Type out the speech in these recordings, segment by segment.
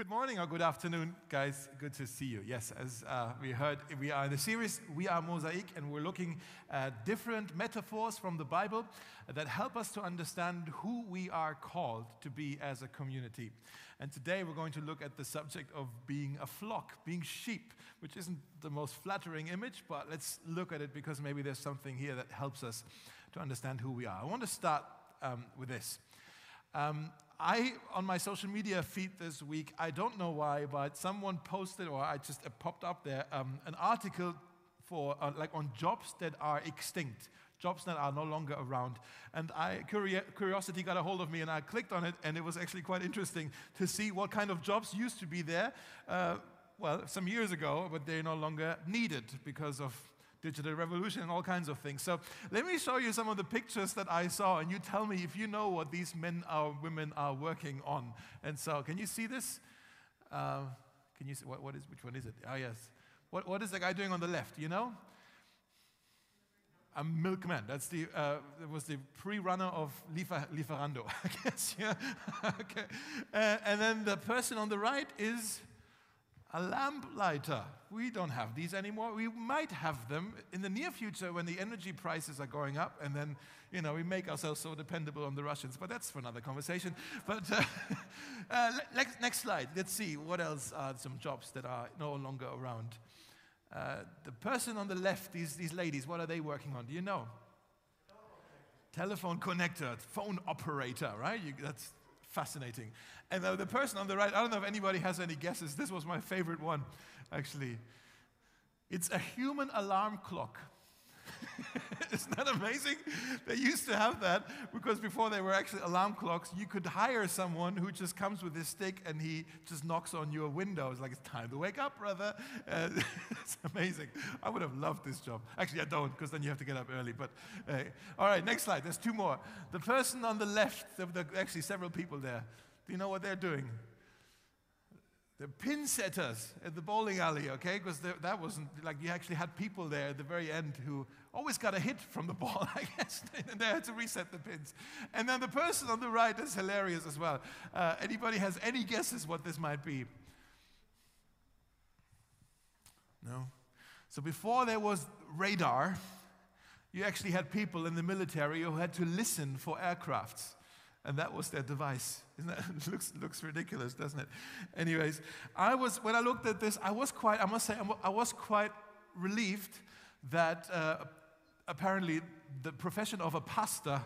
Good morning or good afternoon, guys. Good to see you. Yes, as uh, we heard, we are in the series We Are Mosaic, and we're looking at different metaphors from the Bible that help us to understand who we are called to be as a community. And today we're going to look at the subject of being a flock, being sheep, which isn't the most flattering image, but let's look at it because maybe there's something here that helps us to understand who we are. I want to start um, with this. Um, I, on my social media feed this week, I don't know why, but someone posted, or I just uh, popped up there, um, an article for, uh, like on jobs that are extinct, jobs that are no longer around. And I, curiosity got a hold of me, and I clicked on it, and it was actually quite interesting to see what kind of jobs used to be there. Uh, well, some years ago, but they're no longer needed because of digital revolution and all kinds of things. So let me show you some of the pictures that I saw, and you tell me if you know what these men or women are working on. And so, can you see this? Uh, can you see what, what is which one is it? Oh, yes. What, what is the guy doing on the left? You know? A milkman. That's the uh, was the pre-runner of Liefer, Lieferando, I guess. Yeah. okay. Uh, and then the person on the right is a lamp lighter. We don't have these anymore. We might have them in the near future when the energy prices are going up, and then, you know, we make ourselves so dependable on the Russians. But that's for another conversation. But uh, uh, next, next slide. Let's see what else are some jobs that are no longer around. Uh, the person on the left, these, these ladies, what are they working on? Do you know? Telephone connector, phone operator, right? You, that's fascinating. And the, the person on the right, I don't know if anybody has any guesses. This was my favorite one, actually. It's a human alarm clock. Isn't that amazing? They used to have that because before they were actually alarm clocks, you could hire someone who just comes with his stick and he just knocks on your window. It's like, it's time to wake up, brother. Uh, it's amazing. I would have loved this job. Actually, I don't because then you have to get up early. But uh, all right, next slide. There's two more. The person on the left, there actually several people there. Do you know what they're doing? The pin setters at the bowling alley, okay? Because that wasn't like you actually had people there at the very end who always got a hit from the ball, I guess, and they had to reset the pins. And then the person on the right is hilarious as well. Uh, anybody has any guesses what this might be? No? So before there was radar, you actually had people in the military who had to listen for aircrafts and that was their device. Isn't that looks looks ridiculous, doesn't it? Anyways, I was when I looked at this, I was quite I must say I was quite relieved that uh, apparently the profession of a pastor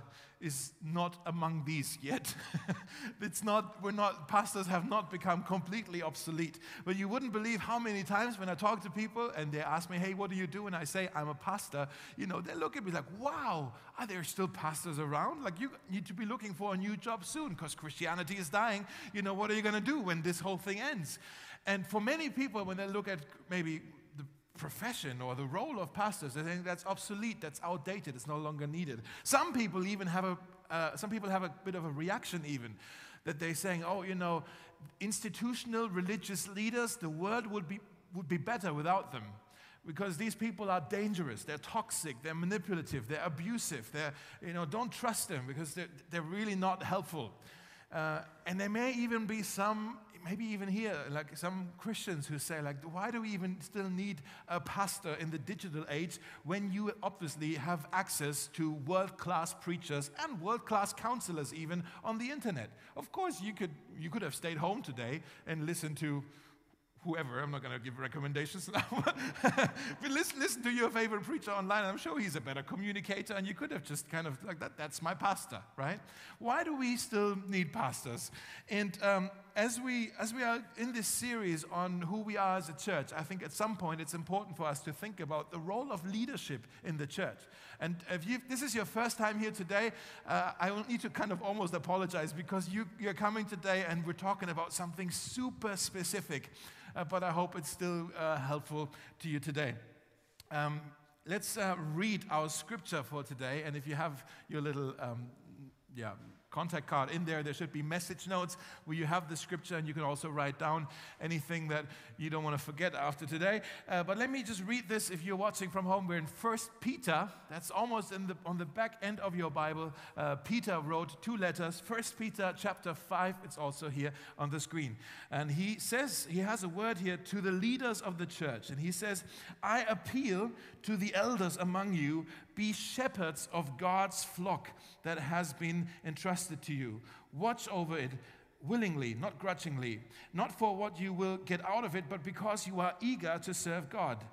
is not among these yet. it's not, we're not, pastors have not become completely obsolete. But you wouldn't believe how many times when I talk to people and they ask me, hey, what do you do? And I say, I'm a pastor, you know, they look at me like, wow, are there still pastors around? Like, you need to be looking for a new job soon because Christianity is dying. You know, what are you going to do when this whole thing ends? And for many people, when they look at maybe profession or the role of pastors. They think that's obsolete, that's outdated, it's no longer needed. Some people even have a, uh, some people have a bit of a reaction even that they're saying, oh, you know, institutional religious leaders, the world would be, would be better without them. Because these people are dangerous, they're toxic, they're manipulative, they're abusive, they're, you know, don't trust them because they're, they're really not helpful. Uh, and there may even be some maybe even here, like some Christians who say, like, why do we even still need a pastor in the digital age when you obviously have access to world-class preachers and world-class counselors even on the internet? Of course, you could, you could have stayed home today and listened to whoever, I'm not going to give recommendations now, but listen, listen to your favorite preacher online. I'm sure he's a better communicator, and you could have just kind of like that, that's my pastor, right? Why do we still need pastors? And um, as, we, as we are in this series on who we are as a church, I think at some point it's important for us to think about the role of leadership in the church. And if this is your first time here today, uh, I will need to kind of almost apologize because you, you're coming today and we're talking about something super specific but I hope it's still uh, helpful to you today. Um, let's uh, read our scripture for today. And if you have your little um, yeah, contact card in there. There should be message notes where you have the scripture and you can also write down anything that you don't want to forget after today. Uh, but let me just read this if you're watching from home. We're in First Peter. That's almost in the, on the back end of your Bible. Uh, Peter wrote two letters. First Peter chapter 5. It's also here on the screen. And he says, he has a word here to the leaders of the church. And he says, I appeal to the elders among you, be shepherds of God's flock that has been entrusted to you. Watch over it willingly, not grudgingly, not for what you will get out of it, but because you are eager to serve God.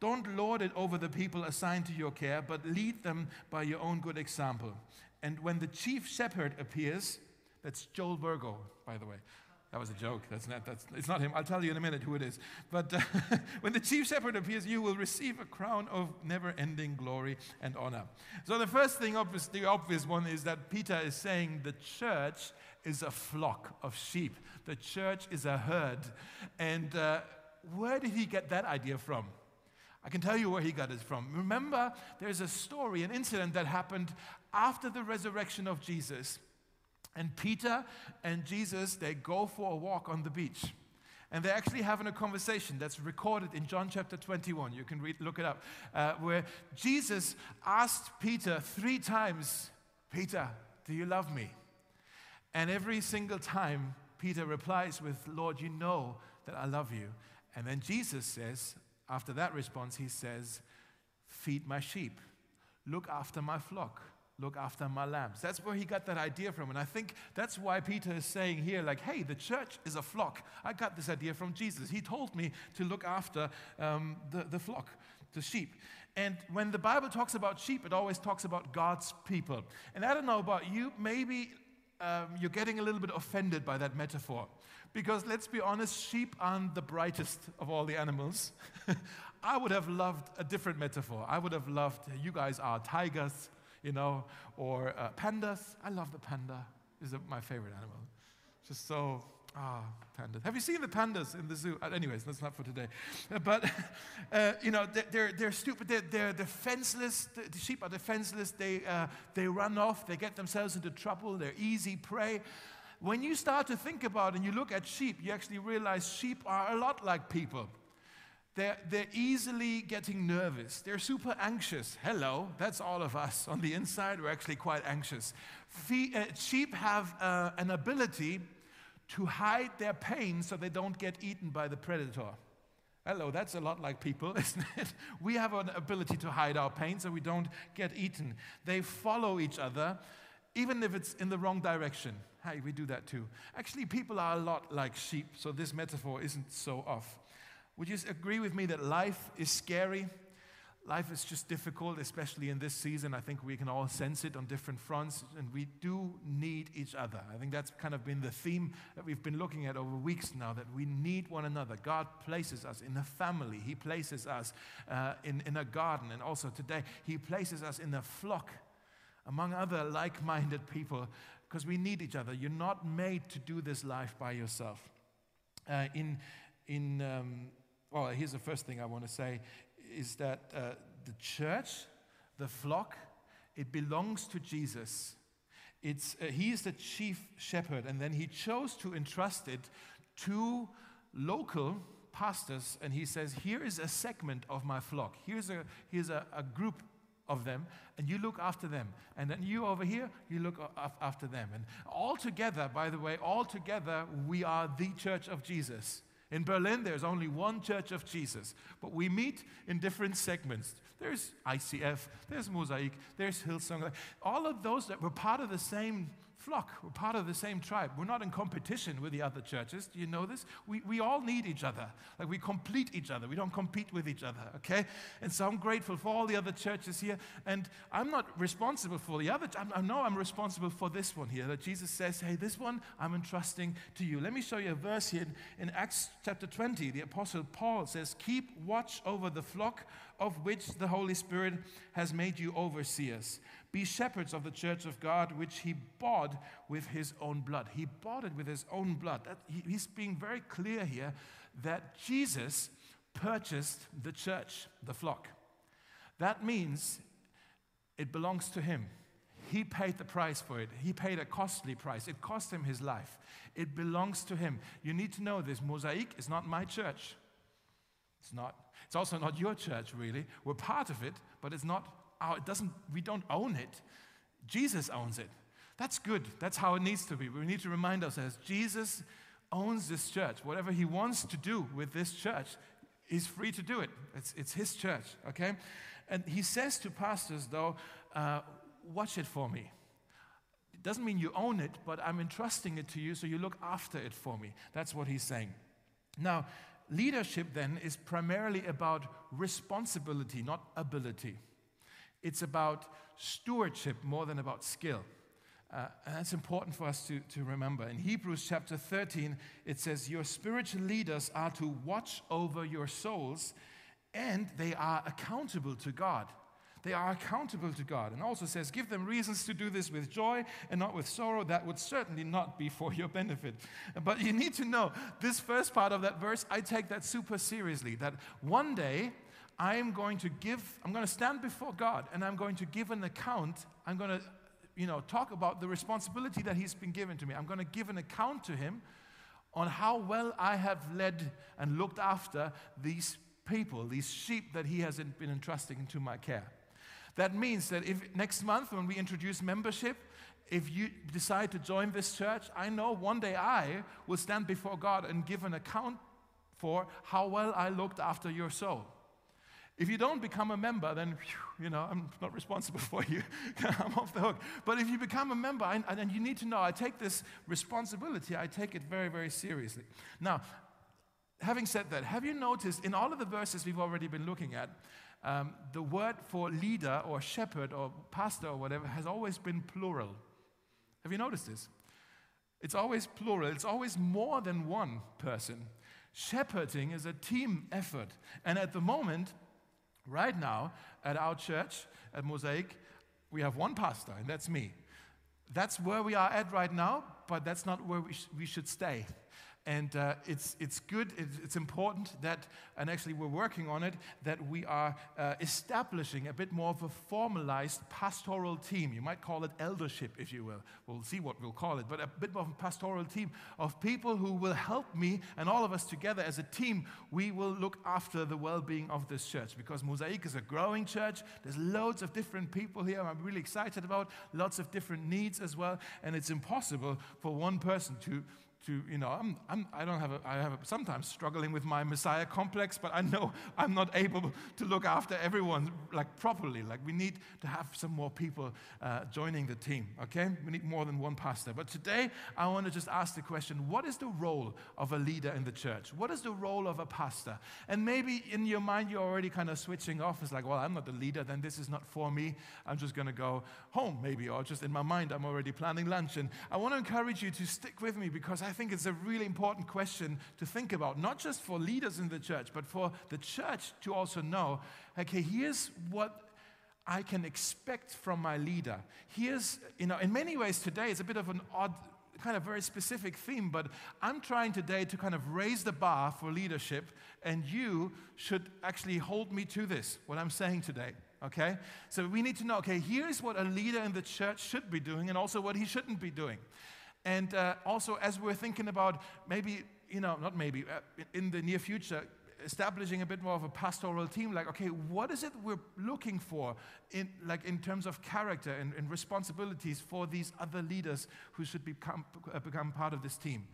Don't lord it over the people assigned to your care, but lead them by your own good example. And when the chief shepherd appears, that's Joel Virgo, by the way. That was a joke. That's not, that's, it's not him. I'll tell you in a minute who it is. But uh, when the chief shepherd appears, you will receive a crown of never ending glory and honor. So, the first thing, obvious, the obvious one, is that Peter is saying the church is a flock of sheep, the church is a herd. And uh, where did he get that idea from? I can tell you where he got it from. Remember, there's a story, an incident that happened after the resurrection of Jesus and Peter and Jesus, they go for a walk on the beach. And they're actually having a conversation that's recorded in John chapter 21. You can read, look it up. Uh, where Jesus asked Peter three times, Peter, do you love me? And every single time, Peter replies with, Lord, you know that I love you. And then Jesus says, after that response, he says, Feed my sheep, look after my flock look after my lambs. That's where he got that idea from. And I think that's why Peter is saying here, like, hey, the church is a flock. I got this idea from Jesus. He told me to look after um, the, the flock, the sheep. And when the Bible talks about sheep, it always talks about God's people. And I don't know about you, maybe um, you're getting a little bit offended by that metaphor. Because let's be honest, sheep aren't the brightest of all the animals. I would have loved a different metaphor. I would have loved, you guys are tigers, you know, or uh, pandas. I love the panda. Is my favorite animal. Just so Ah, pandas. Have you seen the pandas in the zoo? Uh, anyways, that's not for today. Uh, but, uh, you know, they're, they're, they're stupid. They're, they're defenseless. The, sheep are defenseless. They, uh, they run off. They get themselves into trouble. They're easy prey. When you start to think about and you look at sheep, you actually realize sheep are a lot like people. They're, they're easily getting nervous. They're super anxious. Hello, that's all of us. On the inside, we're actually quite anxious. Fee, uh, sheep have uh, an ability to hide their pain so they don't get eaten by the predator. Hello, that's a lot like people, isn't it? We have an ability to hide our pain so we don't get eaten. They follow each other, even if it's in the wrong direction. Hey, we do that too. Actually, people are a lot like sheep, so this metaphor isn't so off. Would you agree with me that life is scary? Life is just difficult, especially in this season. I think we can all sense it on different fronts, and we do need each other. I think that's kind of been the theme that we've been looking at over weeks now that we need one another. God places us in a family, He places us uh, in, in a garden, and also today, He places us in a flock among other like minded people because we need each other. You're not made to do this life by yourself. Uh, in in um, well, here's the first thing I want to say is that uh, the church, the flock, it belongs to Jesus. It's, uh, he is the chief shepherd, and then he chose to entrust it to local pastors, and he says, Here is a segment of my flock. Here's a, here's a, a group of them, and you look after them. And then you over here, you look after them. And all together, by the way, all together, we are the church of Jesus. In Berlin, there's only one church of Jesus, but we meet in different segments. There's ICF, there's Mosaic, there's Hillsong. All of those that were part of the same flock. We're part of the same tribe. We're not in competition with the other churches. Do you know this? We, we all need each other. Like we complete each other. We don't compete with each other, okay? And so I'm grateful for all the other churches here. And I'm not responsible for the other. I know I'm responsible for this one here that Jesus says, hey, this one I'm entrusting to you. Let me show you a verse here in, in Acts chapter 20. The Apostle Paul says, Keep watch over the flock of which the Holy Spirit has made you overseers. Be shepherds of the church of God, which he bought with his own blood. He bought it with his own blood. That, he, he's being very clear here that Jesus purchased the church, the flock. That means it belongs to him. He paid the price for it. He paid a costly price. It cost him his life. It belongs to him. You need to know this. Mosaic is not my church. It's not. It's also not your church, really. We're part of it, but it's not our, it doesn't, we don't own it. Jesus owns it. That's good. That's how it needs to be. We need to remind ourselves Jesus owns this church. Whatever he wants to do with this church, he's free to do it. It's, it's his church, okay? And he says to pastors, though, uh, watch it for me. It doesn't mean you own it, but I'm entrusting it to you, so you look after it for me. That's what he's saying. Now, leadership then is primarily about responsibility, not ability. It's about stewardship more than about skill. Uh, and that's important for us to, to remember. In Hebrews chapter 13, it says, Your spiritual leaders are to watch over your souls, and they are accountable to God. They are accountable to God. And also says, Give them reasons to do this with joy and not with sorrow. That would certainly not be for your benefit. But you need to know this first part of that verse, I take that super seriously. That one day, I am going to give, I'm going to stand before God and I'm going to give an account. I'm going to, you know, talk about the responsibility that He's been given to me. I'm going to give an account to Him on how well I have led and looked after these people, these sheep that He has been entrusting into my care. That means that if next month when we introduce membership, if you decide to join this church, I know one day I will stand before God and give an account for how well I looked after your soul. If you don't become a member, then, you know, I'm not responsible for you. I'm off the hook. But if you become a member, and you need to know, I take this responsibility, I take it very, very seriously. Now, having said that, have you noticed in all of the verses we've already been looking at, um, the word for leader or shepherd or pastor or whatever has always been plural? Have you noticed this? It's always plural, it's always more than one person. Shepherding is a team effort. And at the moment, Right now, at our church, at Mosaic, we have one pastor, and that's me. That's where we are at right now, but that's not where we, sh- we should stay. And uh, it's, it's good, it's, it's, important that, and actually we're working on it, that we are uh, establishing a bit more of a formalized pastoral team. You might call it eldership, if you will. We'll see what we'll call it, but a bit more of a pastoral team of people who will help me and all of us together as a team. We will look after the well being of this church because Mosaic is a growing church. There's loads of different people here I'm really excited about, lots of different needs as well, and it's impossible for one person to to, you know, I'm, I'm, I don't have a, I have a, sometimes struggling with my Messiah complex, but I know I'm not able to look after everyone like properly. Like we need to have some more people uh, joining the team, okay? We need more than one pastor. But today I want to just ask the question, what is the role of a leader in the church? What is the role of a pastor? And maybe in your mind you're already kind of switching off. It's like, well, I'm not the leader, then this is not for me. I'm just going to go home maybe, or just in my mind I'm already planning lunch. And I want to encourage you to stick with me because I think it's a really important question to think about, not just for leaders in the church, but for the church to also know okay, here's what I can expect from my leader. Here's, you know, in many ways today it's a bit of an odd, kind of very specific theme, but I'm trying today to kind of raise the bar for leadership, and you should actually hold me to this, what I'm saying today. Okay? So we need to know, okay, here's what a leader in the church should be doing and also what he shouldn't be doing. And uh, also, as we're thinking about maybe, you know, not maybe, uh, in the near future, establishing a bit more of a pastoral team, like, okay, what is it we're looking for in, like, in terms of character and, and responsibilities for these other leaders who should become, uh, become part of this team?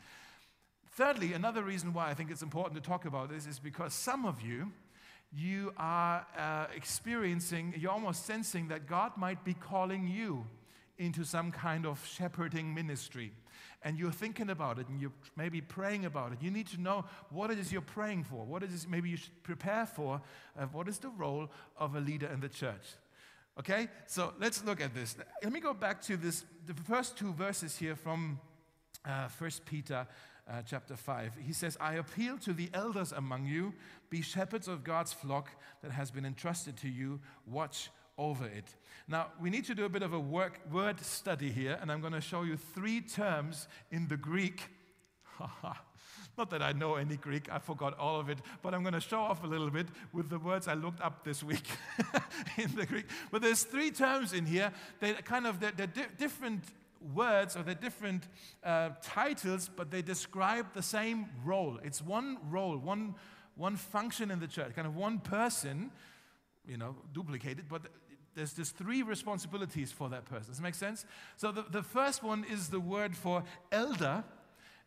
Thirdly, another reason why I think it's important to talk about this is because some of you, you are uh, experiencing, you're almost sensing that God might be calling you into some kind of shepherding ministry and you're thinking about it and you're maybe praying about it, you need to know what it is you're praying for. What it is maybe you should prepare for. Uh, what is the role of a leader in the church? Okay, so let's look at this. Let me go back to this, the first two verses here from uh, 1 Peter uh, chapter 5. He says, I appeal to the elders among you, be shepherds of God's flock that has been entrusted to you, watch over it. Now, we need to do a bit of a work, word study here, and I'm going to show you three terms in the Greek. Not that I know any Greek, I forgot all of it, but I'm going to show off a little bit with the words I looked up this week in the Greek. But there's three terms in here. They kind of they're, they're di- different words or they're different uh, titles, but they describe the same role. It's one role, one one function in the church, kind of one person, you know, duplicated, but there's just three responsibilities for that person. Does make sense? So the, the first one is the word for elder.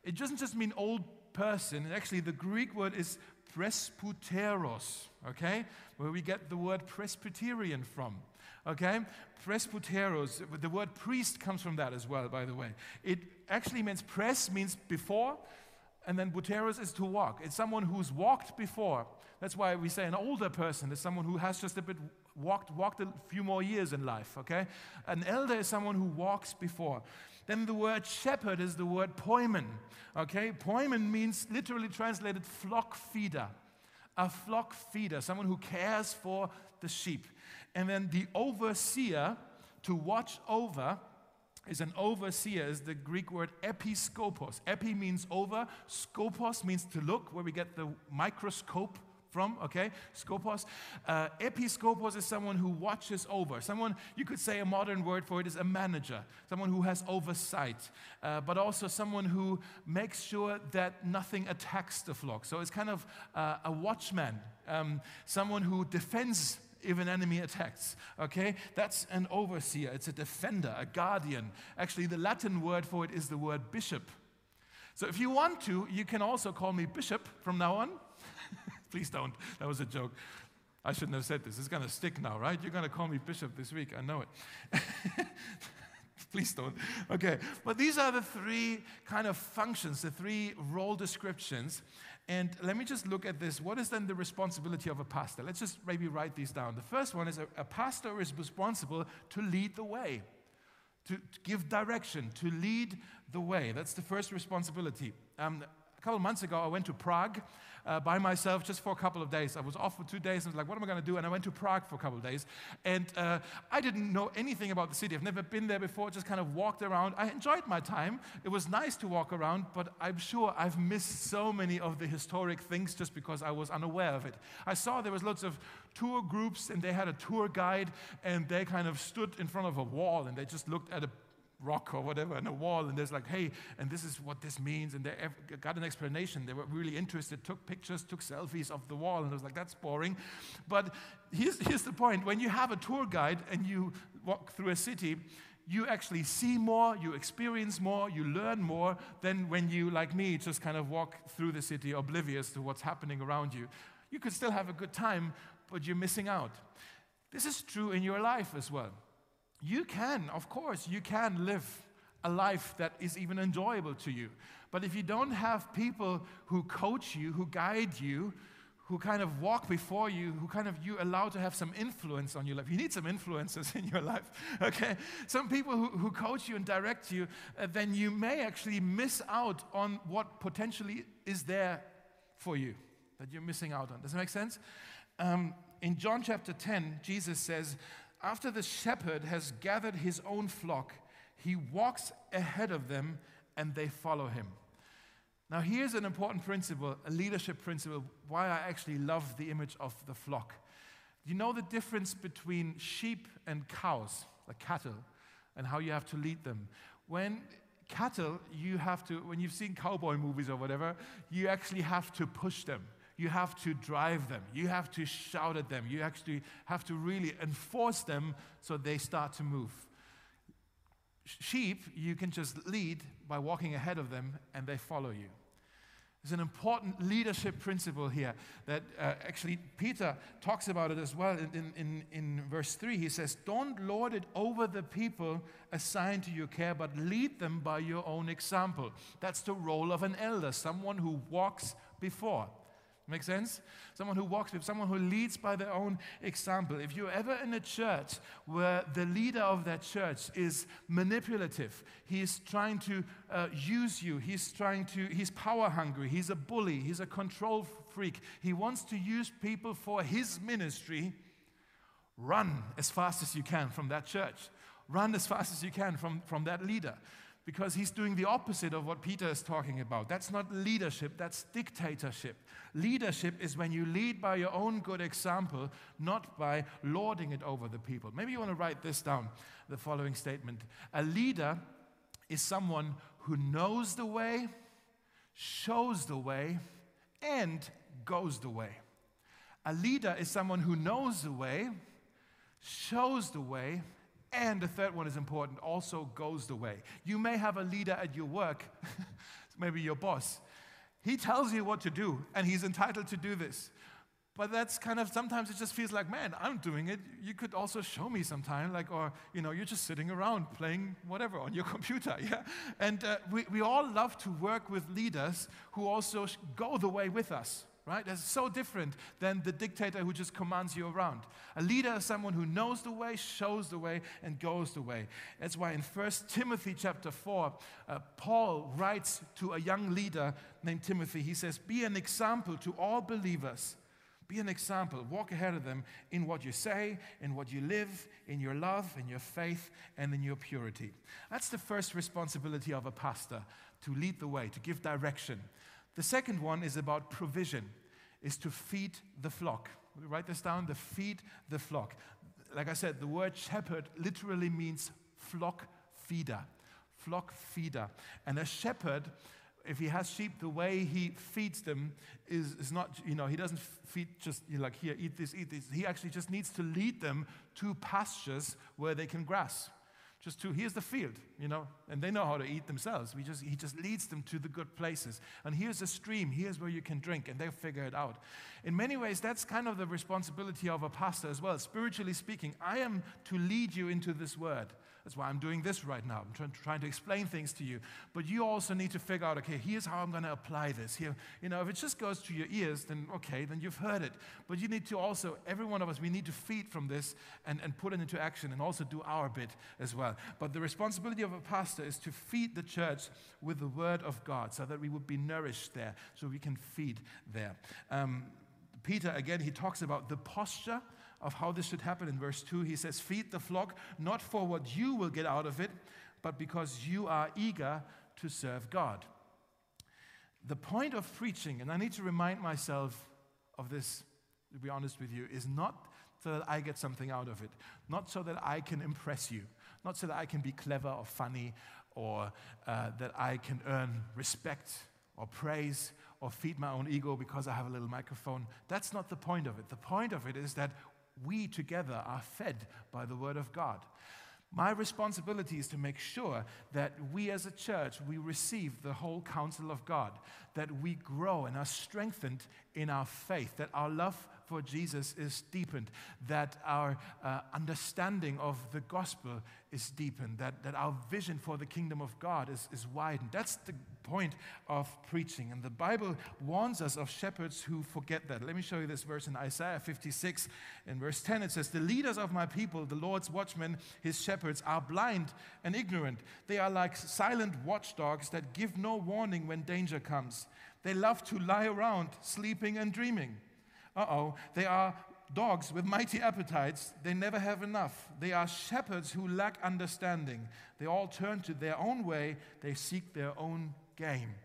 It doesn't just mean old person. Actually, the Greek word is presbyteros, okay? Where we get the word Presbyterian from, okay? Presbyteros, the word priest comes from that as well, by the way. It actually means pres means before, and then buteros is to walk. It's someone who's walked before. That's why we say an older person is someone who has just a bit walked, walked a few more years in life, okay? An elder is someone who walks before. Then the word shepherd is the word poimen. Okay, poimen means literally translated flock feeder. A flock feeder, someone who cares for the sheep. And then the overseer, to watch over, is an overseer, is the Greek word episkopos. Epi means over, skopos means to look, where we get the microscope from, okay? Skopos. Uh, episcopos is someone who watches over. Someone, you could say a modern word for it is a manager, someone who has oversight, uh, but also someone who makes sure that nothing attacks the flock. So it's kind of uh, a watchman, um, someone who defends if an enemy attacks. Okay? That's an overseer, it's a defender, a guardian. Actually, the Latin word for it is the word bishop. So if you want to, you can also call me bishop from now on. Please don't. That was a joke. I shouldn't have said this. It's going to stick now, right? You're going to call me bishop this week. I know it. Please don't. Okay. But these are the three kind of functions, the three role descriptions. And let me just look at this. What is then the responsibility of a pastor? Let's just maybe write these down. The first one is a, a pastor is responsible to lead the way, to, to, give direction, to lead the way. That's the first responsibility. Um, couple months ago, I went to Prague uh, by myself just for a couple of days. I was off for two days and I was like, what am I going to do? And I went to Prague for a couple of days. And uh, I didn't know anything about the city. I've never been there before, just kind of walked around. I enjoyed my time. It was nice to walk around, but I'm sure I've missed so many of the historic things just because I was unaware of it. I saw there was lots of tour groups and they had a tour guide and they kind of stood in front of a wall and they just looked at a rock or whatever and a wall and there's like hey and this is what this means and they got an explanation they were really interested took pictures took selfies of the wall and I was like that's boring but here's, here's the point when you have a tour guide and you walk through a city you actually see more, you experience more, you learn more than when you, like me, just kind of walk through the city oblivious to what's happening around you. You could still have a good time, but you're missing out. This is true in your life as well. You can, of course, you can live a life that is even enjoyable to you. But if you don't have people who coach you, who guide you, who kind of walk before you, who kind of you allow to have some influence on your life. You need some influences in your life, okay? Some people who, who coach you and direct you, uh, then you may actually miss out on what potentially is there for you that you're missing out on. Does that make sense? Um, in John chapter 10, Jesus says, after the shepherd has gathered his own flock, he walks ahead of them and they follow him. Now, here's an important principle, a leadership principle, why I actually love the image of the flock. You know the difference between sheep and cows, like cattle, and how you have to lead them. When cattle, you have to, when you've seen cowboy movies or whatever, you actually have to push them you have to drive them. You have to shout at them. You actually have to really enforce them so they start to move. Sheep, you can just lead by walking ahead of them and they follow you. There's an important leadership principle here that uh, actually Peter talks about it as well in, in, in verse 3. He says, Don't lord it over the people assigned to your care, but lead them by your own example. That's the role of an elder, someone who walks before. Make sense? Someone who walks with, someone who leads by their own example. If you're ever in a church where the leader of that church is manipulative, he's trying to uh, use you, he's trying to, he's power hungry, he's a bully, he's a control freak, he wants to use people for his ministry, run as fast as you can from that church. Run as fast as you can from, from that leader because he's doing the opposite of what Peter is talking about. That's not leadership, that's dictatorship. Leadership is when you lead by your own good example, not by lording it over the people. Maybe you want to write this down the following statement A leader is someone who knows the way, shows the way, and goes the way. A leader is someone who knows the way, shows the way, and the third one is important, also goes the way. You may have a leader at your work, maybe your boss. He tells you what to do, and he's entitled to do this. But that's kind of sometimes it just feels like, man, I'm doing it. You could also show me sometime, like, or you know, you're just sitting around playing whatever on your computer, yeah. And uh, we we all love to work with leaders who also go the way with us, right? That's so different than the dictator who just commands you around. A leader is someone who knows the way, shows the way, and goes the way. That's why in 1 Timothy chapter 4, uh, Paul writes to a young leader named Timothy. He says, Be an example to all believers. Be an example. Walk ahead of them in what you say, in what you live, in your love, in your faith, and in your purity. That's the first responsibility of a pastor to lead the way, to give direction. The second one is about provision, is to feed the flock. We write this down, the feed the flock. Like I said, the word shepherd literally means flock feeder. Flock feeder. And a shepherd, if he has sheep, the way he feeds them is, is not, you know, he doesn't feed just you know, like, here, eat this, eat this. He actually just needs to lead them to pastures where they can grass just to here's the field you know and they know how to eat themselves. We just he just leads them to the good places. And here's a stream here's where you can drink and they'll figure it out. In many ways that's kind of the responsibility of a pastor as well. Spiritually speaking i am to lead you into this word that's why I'm doing this right now. I'm trying, trying to explain things to you. But you also need to figure out, okay, here's how I'm going to apply this. Here, you know, if it just goes to your ears, then okay, then you've heard it. But you need to also, every one of us, we need to feed from this and, and put it into action and also do our bit as well. But the responsibility of a pastor is to feed the church with the word of God so that we would be nourished there, so we can feed there. Um, Peter, again, he talks about the posture of how this should happen in verse 2. He says, Feed the flock not for what you will get out of it, but because you are eager to serve God. The point of preaching, and I need to remind myself of this, to be honest with you, is not so that I get something out of it, not so that I can impress you, not so that I can be clever or funny or uh, that I can earn respect or praise or feed my own ego because I have a little microphone. That's not the point of it. The point of it is that we together are fed by the Word of God. My responsibility is to make sure that we as a church, we receive the whole counsel of God, that we grow and are strengthened in our faith, that our love for Jesus is deepened, that our uh, understanding of the gospel is deepened, that, that our vision for the kingdom of God is, is widened. That's the point of preaching. And the Bible warns us of shepherds who forget that. Let me show you this verse in Isaiah 56. In verse 10, it says, The leaders of my people, the Lord's watchmen, his shepherds, are blind and ignorant. They are like silent watchdogs that give no warning when danger comes. They love to lie around, sleeping and dreaming. Uh oh, they are dogs with mighty appetites. They never have enough. They are shepherds who lack understanding. They all turn to their own way, they seek their own game.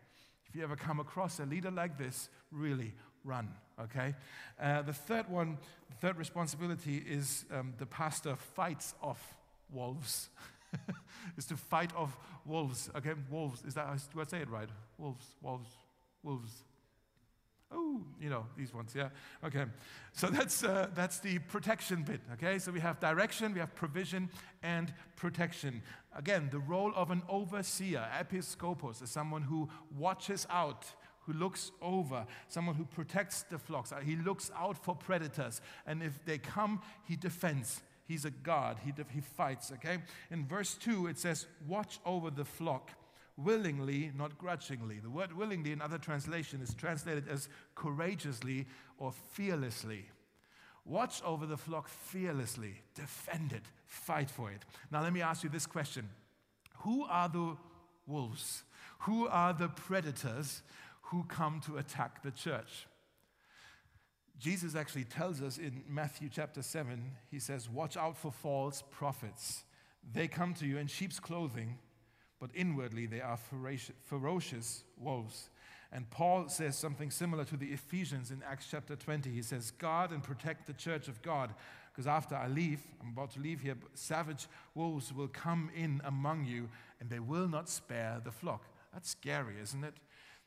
If you ever come across a leader like this, really run, okay? Uh, the third one, the third responsibility is um, the pastor fights off wolves. is to fight off wolves. Okay, wolves. Is that, do I say it right? Wolves, wolves, wolves. Oh, you know, these ones, yeah. Okay. So that's, uh, that's the protection bit, okay? So we have direction, we have provision, and protection. Again, the role of an overseer, episkopos, is someone who watches out, who looks over, someone who protects the flocks. He looks out for predators, and if they come, he defends. He's a guard, he, he fights, okay? In verse 2, it says, Watch over the flock willingly, not grudgingly. The word willingly in other translation is translated as courageously or fearlessly. Watch over the flock fearlessly, defend it, fight for it. Now, let me ask you this question Who are the wolves? Who are the predators who come to attack the church? Jesus actually tells us in Matthew chapter 7, he says, Watch out for false prophets. They come to you in sheep's clothing but inwardly they are ferocious wolves. And Paul says something similar to the Ephesians in Acts chapter 20. He says, Guard and protect the church of God, because after I leave, I'm about to leave here, savage wolves will come in among you, and they will not spare the flock. That's scary, isn't it?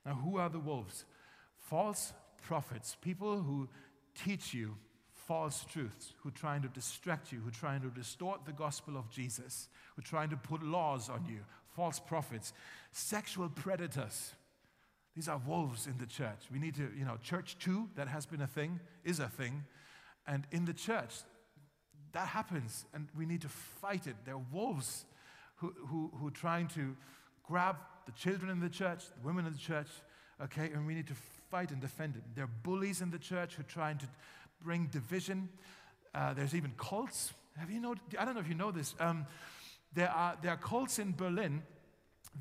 Now, who are the wolves? False prophets, people who teach you false truths, who are trying to distract you, who are trying to distort the gospel of Jesus, who are trying to put laws on you, false prophets, sexual predators. These are wolves in the church. We need to, you know, church too, that has been a thing, is a thing. And in the church, that happens, and we need to fight it. There are wolves who, who, who are trying to grab the children in the church, the women in the church, okay, and we need to fight and defend it. There are bullies in the church who are trying to bring division. Uh, there's even cults. Have you know? I don't know if you know this. Um, there are there are cults in Berlin.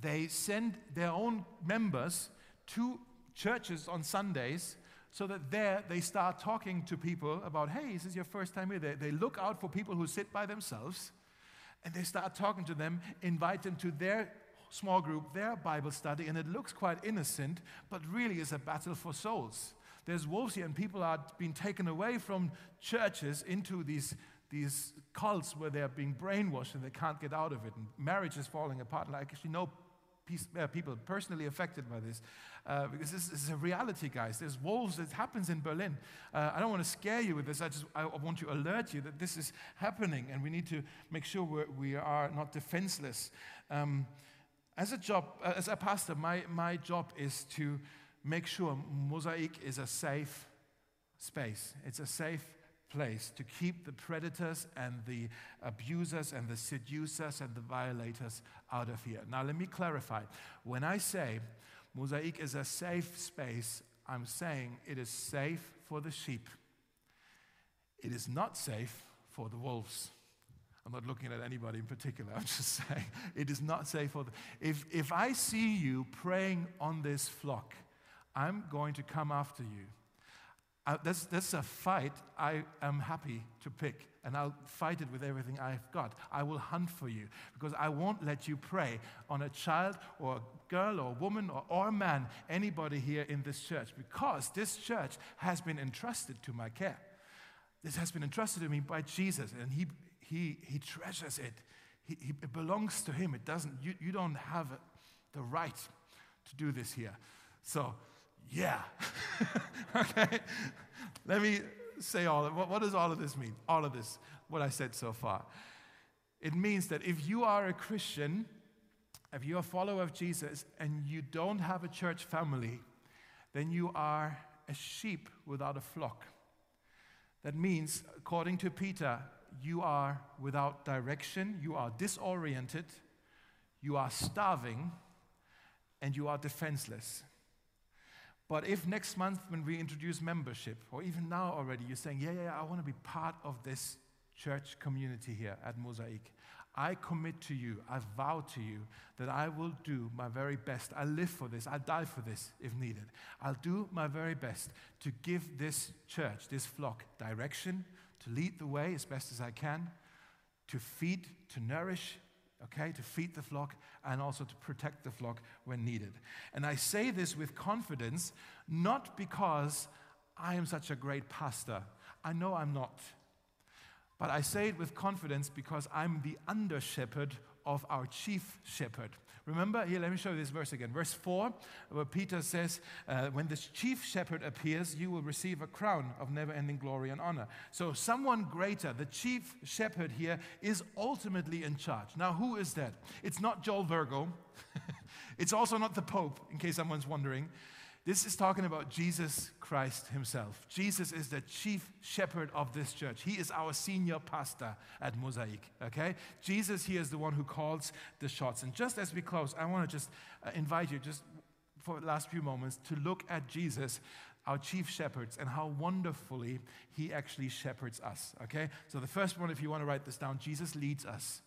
They send their own members to churches on Sundays so that there they start talking to people about, hey, this is your first time here. They, they look out for people who sit by themselves and they start talking to them, invite them to their small group, their Bible study, and it looks quite innocent, but really is a battle for souls. There's wolves here, and people are being taken away from churches into these, these cults where they're being brainwashed and they can't get out of it, and marriage is falling apart. And I actually know uh, people personally affected by this uh, because this, this, is a reality, guys. There's wolves. It happens in Berlin. Uh, I don't want to scare you with this. I just I want to alert you that this is happening, and we need to make sure we're, we are not defenseless. Um, as a job, uh, as a pastor, my, my job is to make sure Mosaic is a safe space. It's a safe place to keep the predators and the abusers and the seducers and the violators out of here. Now, let me clarify. When I say Mosaic is a safe space, I'm saying it is safe for the sheep. It is not safe for the wolves. I'm not looking at anybody in particular. I'm just saying it is not safe for the. If, if I see you preying on this flock, I'm going to come after you. Uh, that's, a fight I am happy to pick, and I'll fight it with everything I've got. I will hunt for you because I won't let you prey on a child or a girl or a woman or, or a man, anybody here in this church, because this church has been entrusted to my care. This has been entrusted to me by Jesus, and He, he, he treasures it. He, he, it belongs to Him. It doesn't, you, you don't have the right to do this here. So, yeah. okay? Let me say all of what, what does all of this mean? All of this, what I said so far. It means that if you are a Christian, if you're a follower of Jesus and you don't have a church family, then you are a sheep without a flock. That means, according to Peter, you are without direction, you are disoriented, you are starving, and you are defenseless. But if next month, when we introduce membership, or even now already, you're saying, Yeah, yeah, yeah I want to be part of this church community here at Mosaic, I commit to you, I vow to you that I will do my very best. I live for this, I'll die for this if needed. I'll do my very best to give this church, this flock, direction, to lead the way as best as I can, to feed, to nourish, okay, to feed the flock and also to protect the flock when needed. And I say this with confidence, not because I am such a great pastor. I know I'm not. But I say it with confidence because I'm the under shepherd of our chief shepherd. Remember, here, let me show you this verse again. Verse 4, where Peter says, uh, When this chief shepherd appears, you will receive a crown of never ending glory and honor. So, someone greater, the chief shepherd here, is ultimately in charge. Now, who is that? It's not Joel Virgo. it's also not the Pope, in case someone's wondering. This is talking about Jesus Christ himself. Jesus is the chief shepherd of this church. He is our senior pastor at Mosaic, okay? Jesus here is the one who calls the shots. And just as we close, I want to just uh, invite you just for the last few moments to look at Jesus, our chief shepherds, and how wonderfully he actually shepherds us, okay? So the first one, if you want to write this down, Jesus leads us.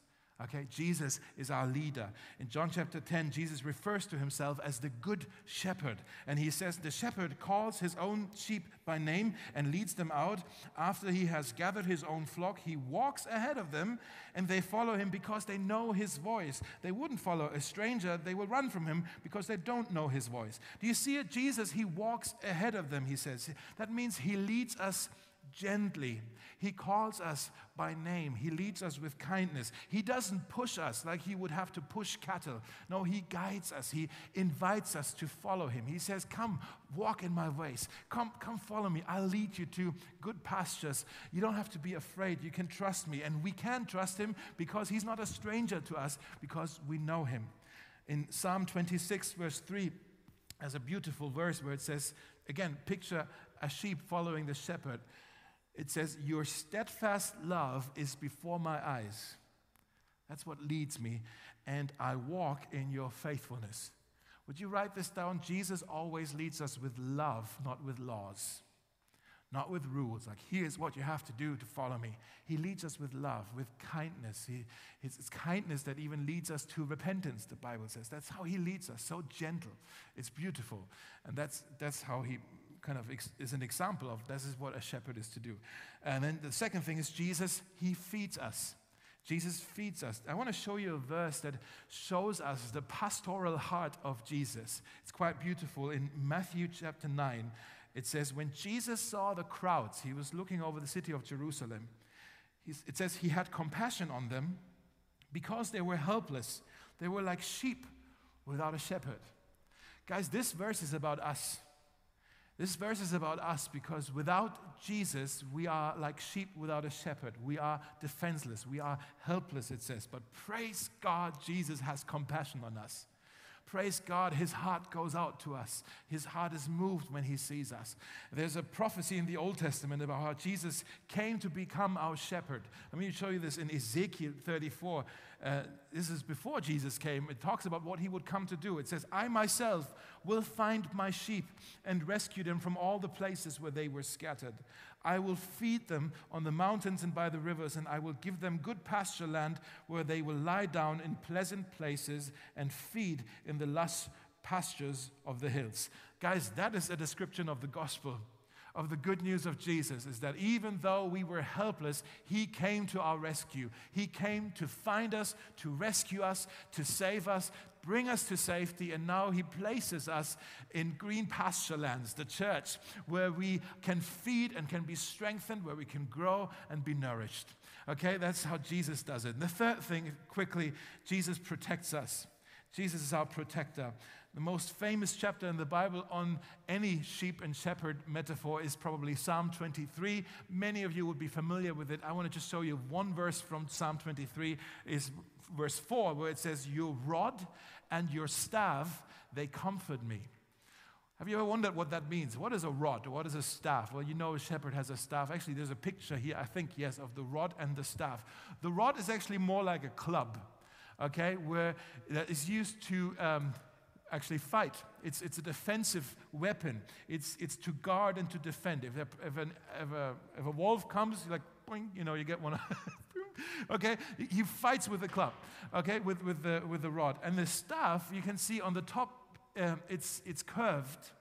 Okay, Jesus is our leader. In John chapter 10, Jesus refers to himself as the good shepherd. And he says, The shepherd calls his own sheep by name and leads them out. After he has gathered his own flock, he walks ahead of them and they follow him because they know his voice. They wouldn't follow a stranger, they will run from him because they don't know his voice. Do you see it? Jesus, he walks ahead of them, he says. That means he leads us gently. He calls us by name. He leads us with kindness. He doesn't push us like he would have to push cattle. No, he guides us. He invites us to follow him. He says, Come, walk in my ways. Come, come follow me. I'll lead you to good pastures. You don't have to be afraid. You can trust me. And we can trust him because he's not a stranger to us, because we know him. In Psalm 26, verse 3, there's a beautiful verse where it says, again, picture a sheep following the shepherd it says, Your steadfast love is before my eyes. That's what leads me, and I walk in your faithfulness. Would you write this down? Jesus always leads us with love, not with laws, not with rules. Like, here's what you have to do to follow me. He leads us with love, with kindness. He, it's, it's kindness that even leads us to repentance, the Bible says. That's how He leads us, so gentle. It's beautiful. And that's, that's how He kind of ex- is an example of this is what a shepherd is to do. And then the second thing is Jesus, he feeds us. Jesus feeds us. I want to show you a verse that shows us the pastoral heart of Jesus. It's quite beautiful. In Matthew chapter 9, it says, When Jesus saw the crowds, he was looking over the city of Jerusalem. It says, He had compassion on them because they were helpless. They were like sheep without a shepherd. Guys, this verse is about us. This verse is about us because without Jesus, we are like sheep without a shepherd. We are defenseless. We are helpless, it says. But praise God, Jesus has compassion on us. Praise God, his heart goes out to us. His heart is moved when he sees us. There's a prophecy in the Old Testament about how Jesus came to become our shepherd. Let me show you this in Ezekiel 34. Uh, this is before Jesus came. It talks about what he would come to do. It says, I myself will find my sheep and rescue them from all the places where they were scattered. I will feed them on the mountains and by the rivers, and I will give them good pasture land where they will lie down in pleasant places and feed in the lush pastures of the hills. Guys, that is a description of the gospel of the good news of Jesus is that even though we were helpless, He came to our rescue. He came to find us, to rescue us, to save us, bring us to safety, and now He places us in green pasture lands, the church, where we can feed and can be strengthened, where we can grow and be nourished. Okay, that's how Jesus does it. And the third thing, quickly, Jesus protects us. Jesus is our protector. The most famous chapter in the Bible on any sheep and shepherd metaphor is probably Psalm 23. Many of you would be familiar with it. I want to just show you one verse from Psalm 23 is verse 4 where it says your rod and your staff they comfort me. Have you ever wondered what that means? What is a rod? What is a staff? Well, you know a shepherd has a staff. Actually, there's a picture here, I think, yes, of the rod and the staff. The rod is actually more like a club, okay, where that is used to um, actually fight. It's, it's a defensive weapon. It's, it's to guard and to defend. If, if, an, if, a, if a wolf comes, like, boing, you know, you get one. okay, he fights with the club, okay, with, with, the, with the rod. And the staff, you can see on the top, um, it's, it's curved.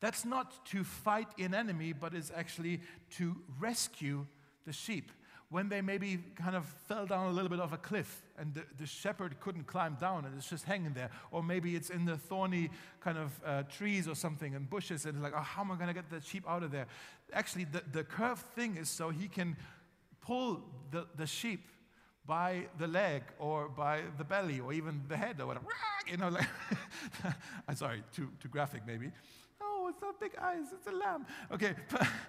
That's not to fight an enemy, but it's actually to rescue the sheep when they maybe kind of fell down a little bit of a cliff and the, the shepherd couldn't climb down and it's just hanging there. Or maybe it's in the thorny kind of uh, trees or something and bushes and it's like, oh, how am I going to get the sheep out of there? Actually, the, the curved thing is so he can pull the, the sheep by the leg or by the belly or even the head or whatever. You know, like, I'm sorry, too, too graphic maybe. Oh, it's not big eyes, it's a lamb. Okay,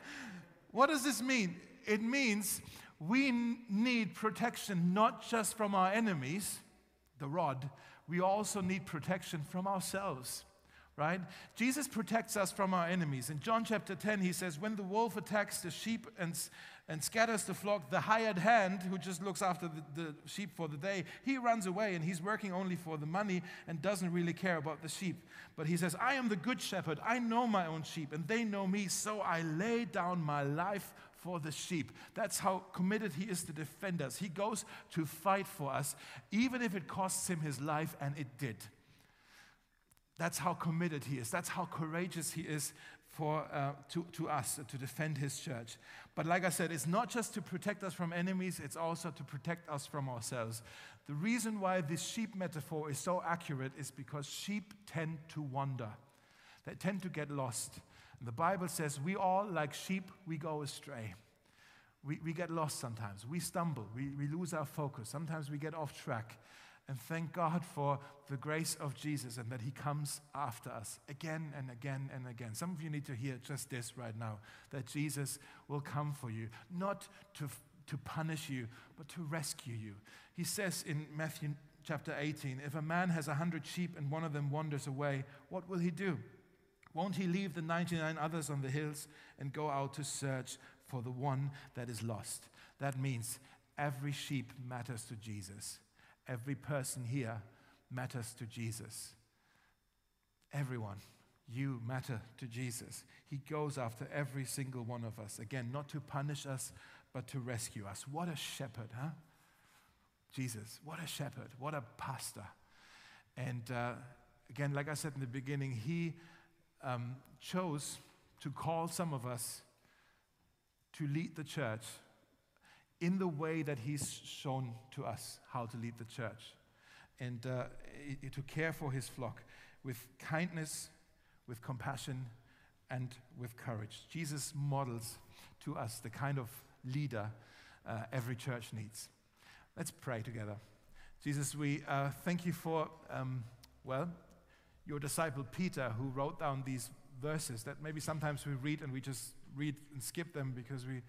what does this mean? It means we need protection not just from our enemies, the rod, we also need protection from ourselves, right? Jesus protects us from our enemies. In John chapter 10, he says, When the wolf attacks the sheep and, and scatters the flock, the hired hand, who just looks after the, the sheep for the day, he runs away and he's working only for the money and doesn't really care about the sheep. But he says, I am the good shepherd. I know my own sheep and they know me, so I lay down my life for the sheep. That's how committed he is to defend us. He goes to fight for us, even if it costs him his life, and it did. That's how committed he is. That's how courageous he is for, uh, to, to us to defend his church. But like I said, it's not just to protect us from enemies, it's also to protect us from ourselves. The reason why this sheep metaphor is so accurate is because sheep tend to wander, they tend to get lost. And the Bible says, We all, like sheep, we go astray. We, we get lost sometimes. We stumble. We, we lose our focus. Sometimes we get off track. And thank God for the grace of Jesus and that He comes after us again and again and again. Some of you need to hear just this right now that Jesus will come for you, not to, to punish you, but to rescue you. He says in Matthew chapter 18 if a man has a hundred sheep and one of them wanders away, what will he do? Won't he leave the 99 others on the hills and go out to search for the one that is lost? That means every sheep matters to Jesus. Every person here matters to Jesus. Everyone, you matter to Jesus. He goes after every single one of us. Again, not to punish us, but to rescue us. What a shepherd, huh? Jesus, what a shepherd, what a pastor. And uh, again, like I said in the beginning, he um, chose to call some of us to lead the church in the way that He's shown to us how to lead the church and uh, to care for His flock with kindness, with compassion, and with courage. Jesus models to us the kind of leader uh, every church needs. Let's pray together. Jesus, we uh, thank you for, um, well, your disciple Peter, who wrote down these verses that maybe sometimes we read and we just read and skip them because we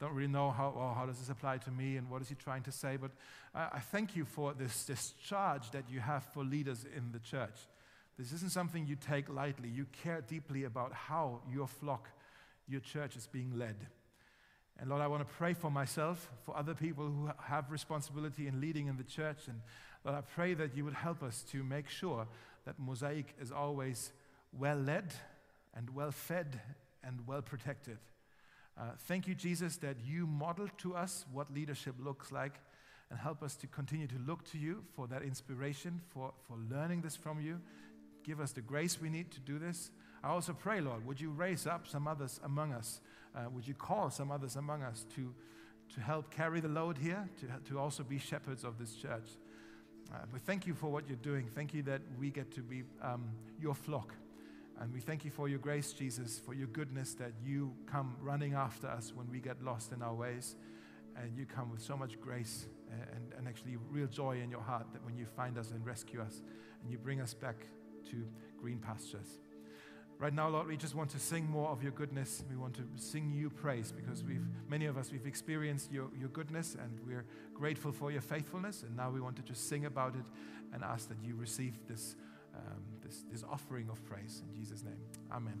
don't really know how, well, how does this apply to me and what is he trying to say. But I, I thank you for this, this charge that you have for leaders in the church. This isn't something you take lightly. You care deeply about how your flock, your church is being led. And Lord, I want to pray for myself, for other people who have responsibility in leading in the church. And Lord, I pray that you would help us to make sure that Mosaic is always well led and well fed and well protected. Uh, thank you, Jesus, that you modeled to us what leadership looks like and help us to continue to look to you for that inspiration, for, for learning this from you. Give us the grace we need to do this. I also pray, Lord, would you raise up some others among us? Uh, would you call some others among us to, to help carry the load here, to, to also be shepherds of this church? Uh, we thank you for what you're doing. Thank you that we get to be um, your flock. And we thank you for your grace, Jesus, for your goodness that you come running after us when we get lost in our ways. And you come with so much grace eh, and, and actually real joy in your heart that when you find us and rescue us and you bring us back to green pastures. Right now, Lord, we just want to sing more of your goodness. We want to sing you praise because we've, many of us, we've experienced your, your goodness and we're grateful for your faithfulness. And now we want to just sing about it and ask that you receive this um, this, this offering of praise. In Jesus' name, amen.